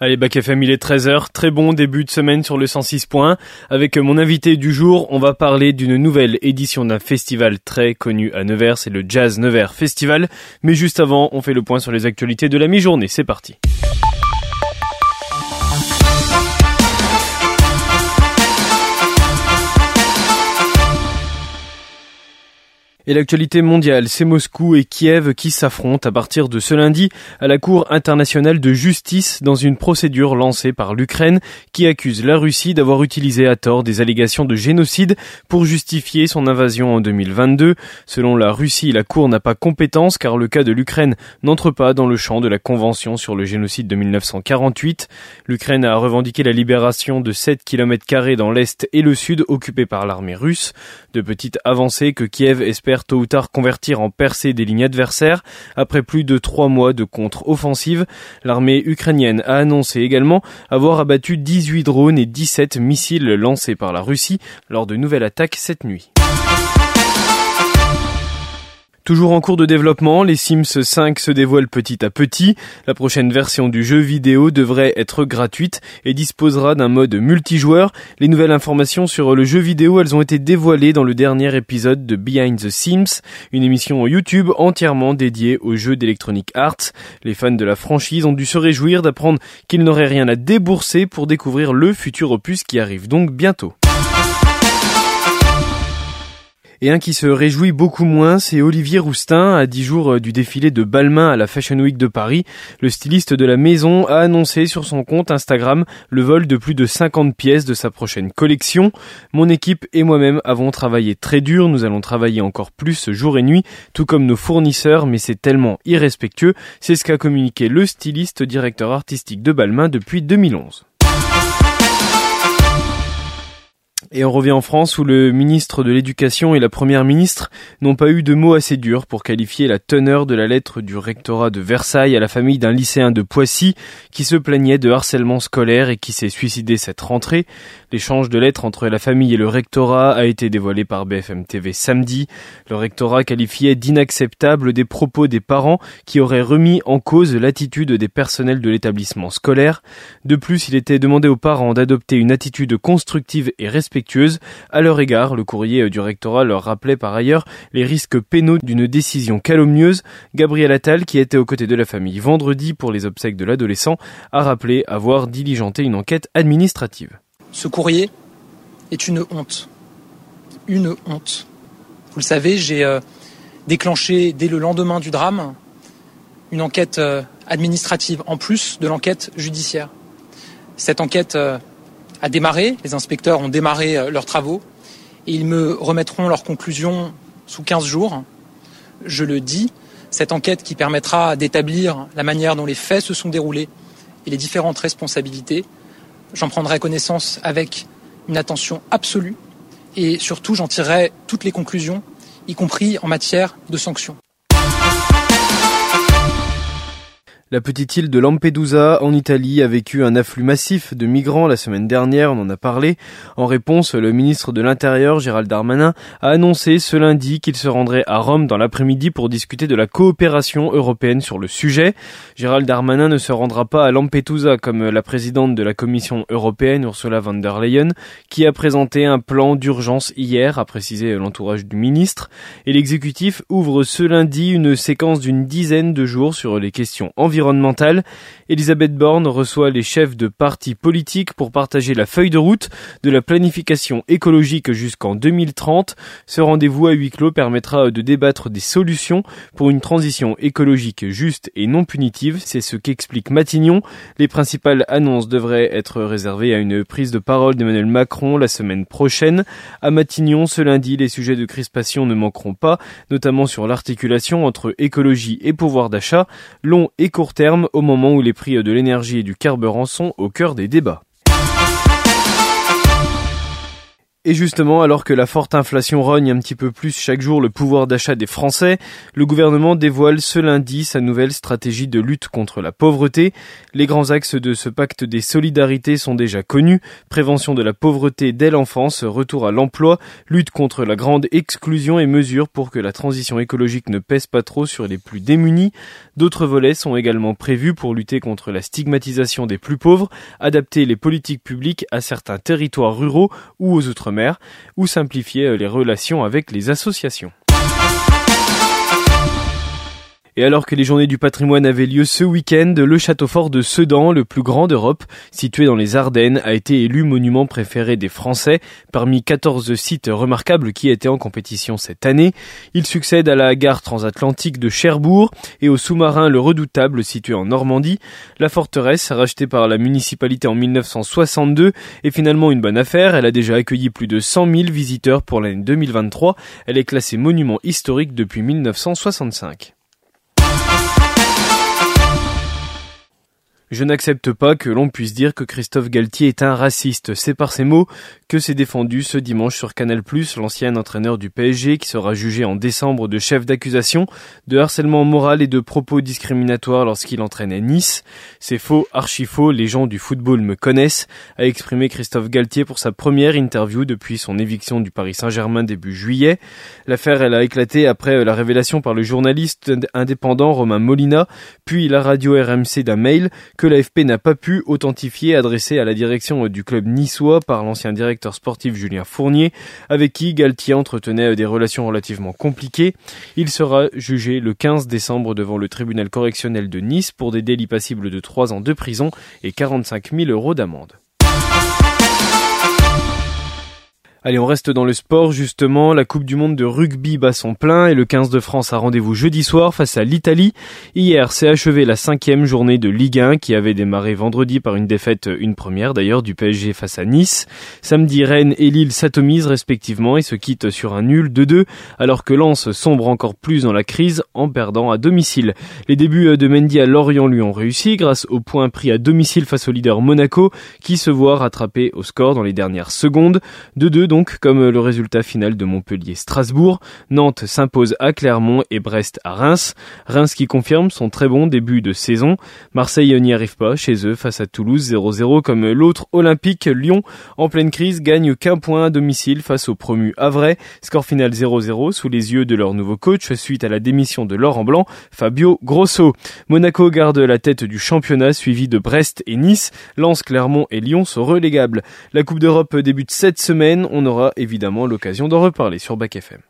Allez, Bac FM, il est 13h. Très bon début de semaine sur le 106 points. Avec mon invité du jour, on va parler d'une nouvelle édition d'un festival très connu à Nevers, c'est le Jazz Nevers Festival. Mais juste avant, on fait le point sur les actualités de la mi-journée. C'est parti. Et l'actualité mondiale, c'est Moscou et Kiev qui s'affrontent à partir de ce lundi à la Cour internationale de justice dans une procédure lancée par l'Ukraine qui accuse la Russie d'avoir utilisé à tort des allégations de génocide pour justifier son invasion en 2022. Selon la Russie, la Cour n'a pas compétence car le cas de l'Ukraine n'entre pas dans le champ de la Convention sur le génocide de 1948. L'Ukraine a revendiqué la libération de 7 km dans l'Est et le Sud occupés par l'armée russe. De petites avancées que Kiev espère tôt ou tard convertir en percée des lignes adversaires. Après plus de trois mois de contre-offensive, l'armée ukrainienne a annoncé également avoir abattu 18 drones et 17 missiles lancés par la Russie lors de nouvelles attaques cette nuit. Toujours en cours de développement, les Sims 5 se dévoilent petit à petit. La prochaine version du jeu vidéo devrait être gratuite et disposera d'un mode multijoueur. Les nouvelles informations sur le jeu vidéo, elles ont été dévoilées dans le dernier épisode de Behind the Sims, une émission YouTube entièrement dédiée aux jeux d'Electronic Arts. Les fans de la franchise ont dû se réjouir d'apprendre qu'ils n'auraient rien à débourser pour découvrir le futur opus qui arrive donc bientôt. Et un qui se réjouit beaucoup moins, c'est Olivier Roustin. À dix jours euh, du défilé de Balmain à la Fashion Week de Paris, le styliste de la maison a annoncé sur son compte Instagram le vol de plus de 50 pièces de sa prochaine collection. Mon équipe et moi-même avons travaillé très dur, nous allons travailler encore plus jour et nuit, tout comme nos fournisseurs, mais c'est tellement irrespectueux. C'est ce qu'a communiqué le styliste directeur artistique de Balmain depuis 2011. Et on revient en France où le ministre de l'Éducation et la première ministre n'ont pas eu de mots assez durs pour qualifier la teneur de la lettre du rectorat de Versailles à la famille d'un lycéen de Poissy qui se plaignait de harcèlement scolaire et qui s'est suicidé cette rentrée. L'échange de lettres entre la famille et le rectorat a été dévoilé par BFM TV samedi. Le rectorat qualifiait d'inacceptable des propos des parents qui auraient remis en cause l'attitude des personnels de l'établissement scolaire. De plus, il était demandé aux parents d'adopter une attitude constructive et respectueuse à leur égard, le courrier du rectorat leur rappelait par ailleurs les risques pénaux d'une décision calomnieuse. Gabriel Attal, qui était aux côtés de la famille vendredi pour les obsèques de l'adolescent, a rappelé avoir diligenté une enquête administrative. Ce courrier est une honte. Une honte. Vous le savez, j'ai euh, déclenché dès le lendemain du drame une enquête euh, administrative en plus de l'enquête judiciaire. Cette enquête euh, a démarré, les inspecteurs ont démarré euh, leurs travaux et ils me remettront leurs conclusions sous 15 jours. Je le dis, cette enquête qui permettra d'établir la manière dont les faits se sont déroulés et les différentes responsabilités, j'en prendrai connaissance avec une attention absolue et surtout j'en tirerai toutes les conclusions, y compris en matière de sanctions. La petite île de Lampedusa en Italie a vécu un afflux massif de migrants la semaine dernière, on en a parlé. En réponse, le ministre de l'Intérieur, Gérald Darmanin, a annoncé ce lundi qu'il se rendrait à Rome dans l'après-midi pour discuter de la coopération européenne sur le sujet. Gérald Darmanin ne se rendra pas à Lampedusa comme la présidente de la Commission européenne, Ursula von der Leyen, qui a présenté un plan d'urgence hier, a précisé l'entourage du ministre. Et l'exécutif ouvre ce lundi une séquence d'une dizaine de jours sur les questions environnementales Elisabeth Borne reçoit les chefs de partis politiques pour partager la feuille de route de la planification écologique jusqu'en 2030. Ce rendez-vous à huis clos permettra de débattre des solutions pour une transition écologique juste et non punitive. C'est ce qu'explique Matignon. Les principales annonces devraient être réservées à une prise de parole d'Emmanuel Macron la semaine prochaine. À Matignon, ce lundi, les sujets de crispation ne manqueront pas, notamment sur l'articulation entre écologie et pouvoir d'achat, long et court terme au moment où les prix de l'énergie et du carburant sont au cœur des débats. Et justement, alors que la forte inflation rogne un petit peu plus chaque jour le pouvoir d'achat des Français, le gouvernement dévoile ce lundi sa nouvelle stratégie de lutte contre la pauvreté. Les grands axes de ce pacte des solidarités sont déjà connus. Prévention de la pauvreté dès l'enfance, retour à l'emploi, lutte contre la grande exclusion et mesures pour que la transition écologique ne pèse pas trop sur les plus démunis. D'autres volets sont également prévus pour lutter contre la stigmatisation des plus pauvres, adapter les politiques publiques à certains territoires ruraux ou aux outre ou simplifier euh, les relations avec les associations. Et alors que les journées du patrimoine avaient lieu ce week-end, le château fort de Sedan, le plus grand d'Europe, situé dans les Ardennes, a été élu monument préféré des Français parmi 14 sites remarquables qui étaient en compétition cette année. Il succède à la gare transatlantique de Cherbourg et au sous-marin Le Redoutable situé en Normandie. La forteresse, rachetée par la municipalité en 1962, est finalement une bonne affaire. Elle a déjà accueilli plus de 100 000 visiteurs pour l'année 2023. Elle est classée monument historique depuis 1965. Je n'accepte pas que l'on puisse dire que Christophe Galtier est un raciste. C'est par ces mots que s'est défendu ce dimanche sur Canal+, l'ancien entraîneur du PSG qui sera jugé en décembre de chef d'accusation, de harcèlement moral et de propos discriminatoires lorsqu'il entraînait Nice. C'est faux, archi faux, les gens du football me connaissent, a exprimé Christophe Galtier pour sa première interview depuis son éviction du Paris Saint-Germain début juillet. L'affaire, elle a éclaté après la révélation par le journaliste indépendant Romain Molina, puis la radio RMC d'un mail que l'AFP n'a pas pu authentifier adressé à la direction du club niçois par l'ancien directeur sportif Julien Fournier, avec qui Galtier entretenait des relations relativement compliquées. Il sera jugé le 15 décembre devant le tribunal correctionnel de Nice pour des délits passibles de 3 ans de prison et 45 000 euros d'amende. Allez, on reste dans le sport justement. La Coupe du Monde de rugby bat son plein et le 15 de France a rendez-vous jeudi soir face à l'Italie. Hier s'est achevée la cinquième journée de Ligue 1 qui avait démarré vendredi par une défaite, une première d'ailleurs, du PSG face à Nice. Samedi, Rennes et Lille s'atomisent respectivement et se quittent sur un nul 2-2 alors que Lens sombre encore plus dans la crise en perdant à domicile. Les débuts de Mendy à Lorient lui ont réussi grâce au point pris à domicile face au leader Monaco qui se voit rattraper au score dans les dernières secondes. 2-2 donc comme le résultat final de Montpellier-Strasbourg. Nantes s'impose à Clermont et Brest à Reims. Reims qui confirme son très bon début de saison. Marseille n'y arrive pas chez eux face à Toulouse 0-0 comme l'autre olympique Lyon en pleine crise gagne qu'un point à domicile face au promu Havre. Score final 0-0 sous les yeux de leur nouveau coach suite à la démission de Laurent Blanc, Fabio Grosso. Monaco garde la tête du championnat suivi de Brest et Nice. Lens, Clermont et Lyon sont relégables. La Coupe d'Europe débute cette semaine. Aura évidemment l'occasion d'en reparler sur Bac FM.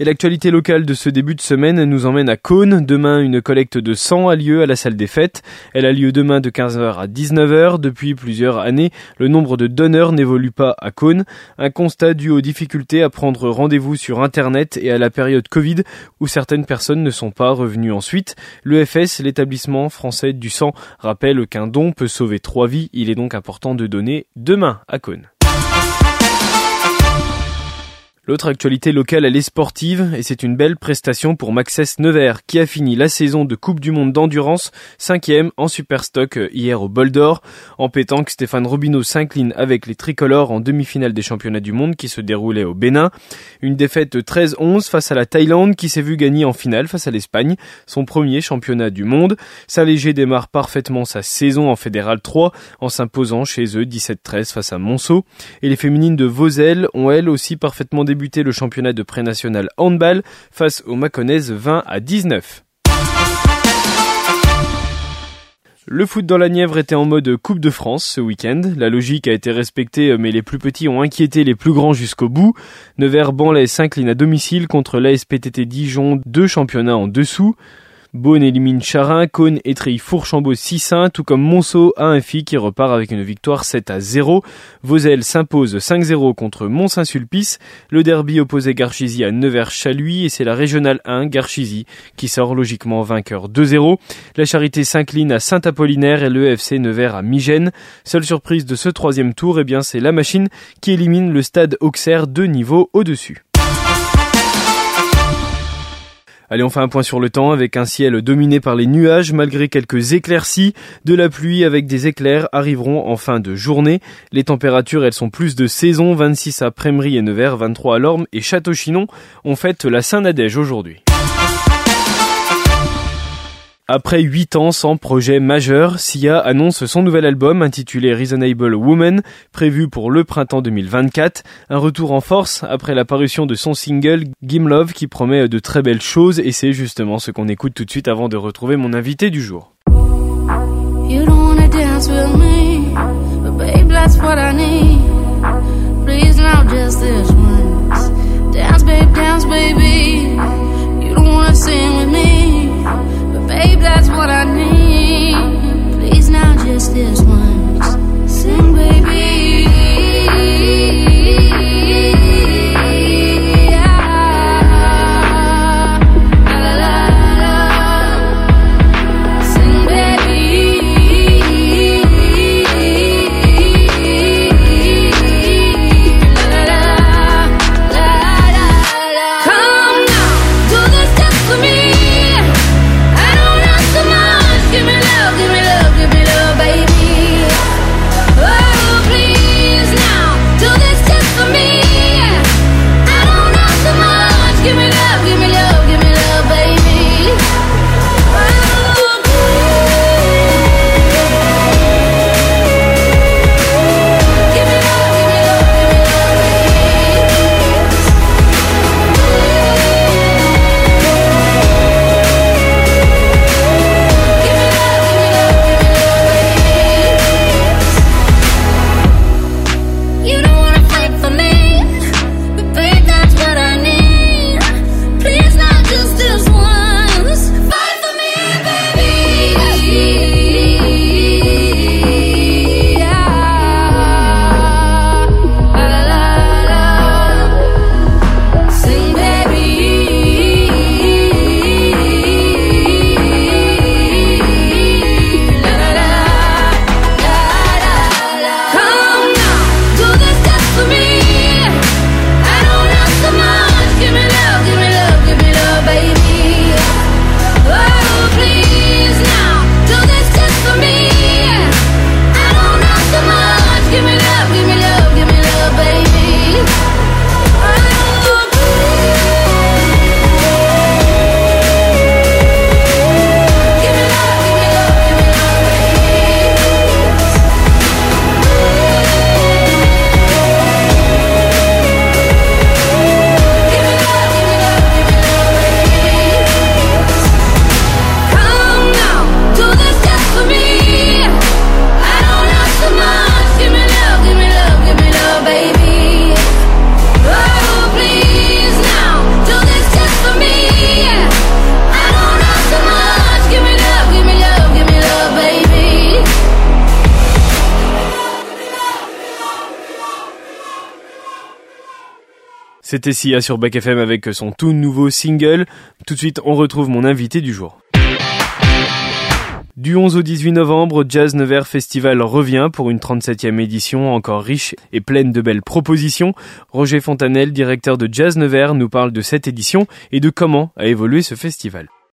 Et l'actualité locale de ce début de semaine nous emmène à Cône. Demain, une collecte de sang a lieu à la salle des fêtes. Elle a lieu demain de 15h à 19h. Depuis plusieurs années, le nombre de donneurs n'évolue pas à Cône. Un constat dû aux difficultés à prendre rendez-vous sur Internet et à la période Covid où certaines personnes ne sont pas revenues ensuite. L'EFS, l'établissement français du sang, rappelle qu'un don peut sauver trois vies. Il est donc important de donner demain à Cône. L'autre actualité locale, elle est sportive et c'est une belle prestation pour Maxès Nevers qui a fini la saison de Coupe du Monde d'endurance cinquième en Superstock euh, hier au Bol d'Or. En pétanque, Stéphane Robineau s'incline avec les tricolores en demi-finale des championnats du monde qui se déroulaient au Bénin. Une défaite 13-11 face à la Thaïlande qui s'est vue gagner en finale face à l'Espagne, son premier championnat du monde. Saint-Léger démarre parfaitement sa saison en Fédéral 3 en s'imposant chez eux 17-13 face à Monceau. Et les féminines de Vosel ont elles aussi parfaitement débuté le championnat de pré-national handball face aux Mâconnaises 20 à 19. Le foot dans la Nièvre était en mode Coupe de France ce week-end. La logique a été respectée, mais les plus petits ont inquiété les plus grands jusqu'au bout. Nevers-Banlay s'incline à domicile contre l'ASPTT Dijon, deux championnats en dessous. Beaune élimine Charin, Cône étreille Fourchambault 6-1, tout comme Monceau a un FI qui repart avec une victoire 7 à 0. Vosel s'impose 5-0 contre Mont-Saint-Sulpice. Le derby opposait Garchizy à Nevers-Chaluis et c'est la régionale 1 Garchizy qui sort logiquement vainqueur 2-0. La Charité s'incline à Saint-Apollinaire et le FC Nevers à Migène. Seule surprise de ce troisième tour, eh bien c'est la machine qui élimine le stade Auxerre deux niveaux au-dessus. Allez, on fait un point sur le temps avec un ciel dominé par les nuages malgré quelques éclaircies. De la pluie avec des éclairs arriveront en fin de journée. Les températures, elles sont plus de saison. 26 à Prémery et Nevers, 23 à Lorme et Château-Chinon. On fête la Saint-Nadège aujourd'hui. Après 8 ans sans projet majeur, Sia annonce son nouvel album intitulé Reasonable Woman, prévu pour le printemps 2024. Un retour en force après la parution de son single Gim Love qui promet de très belles choses et c'est justement ce qu'on écoute tout de suite avant de retrouver mon invité du jour. C'était Sia sur Back FM avec son tout nouveau single. Tout de suite, on retrouve mon invité du jour. Du 11 au 18 novembre, Jazz Nevers Festival revient pour une 37e édition encore riche et pleine de belles propositions. Roger Fontanel, directeur de Jazz Nevers, nous parle de cette édition et de comment a évolué ce festival.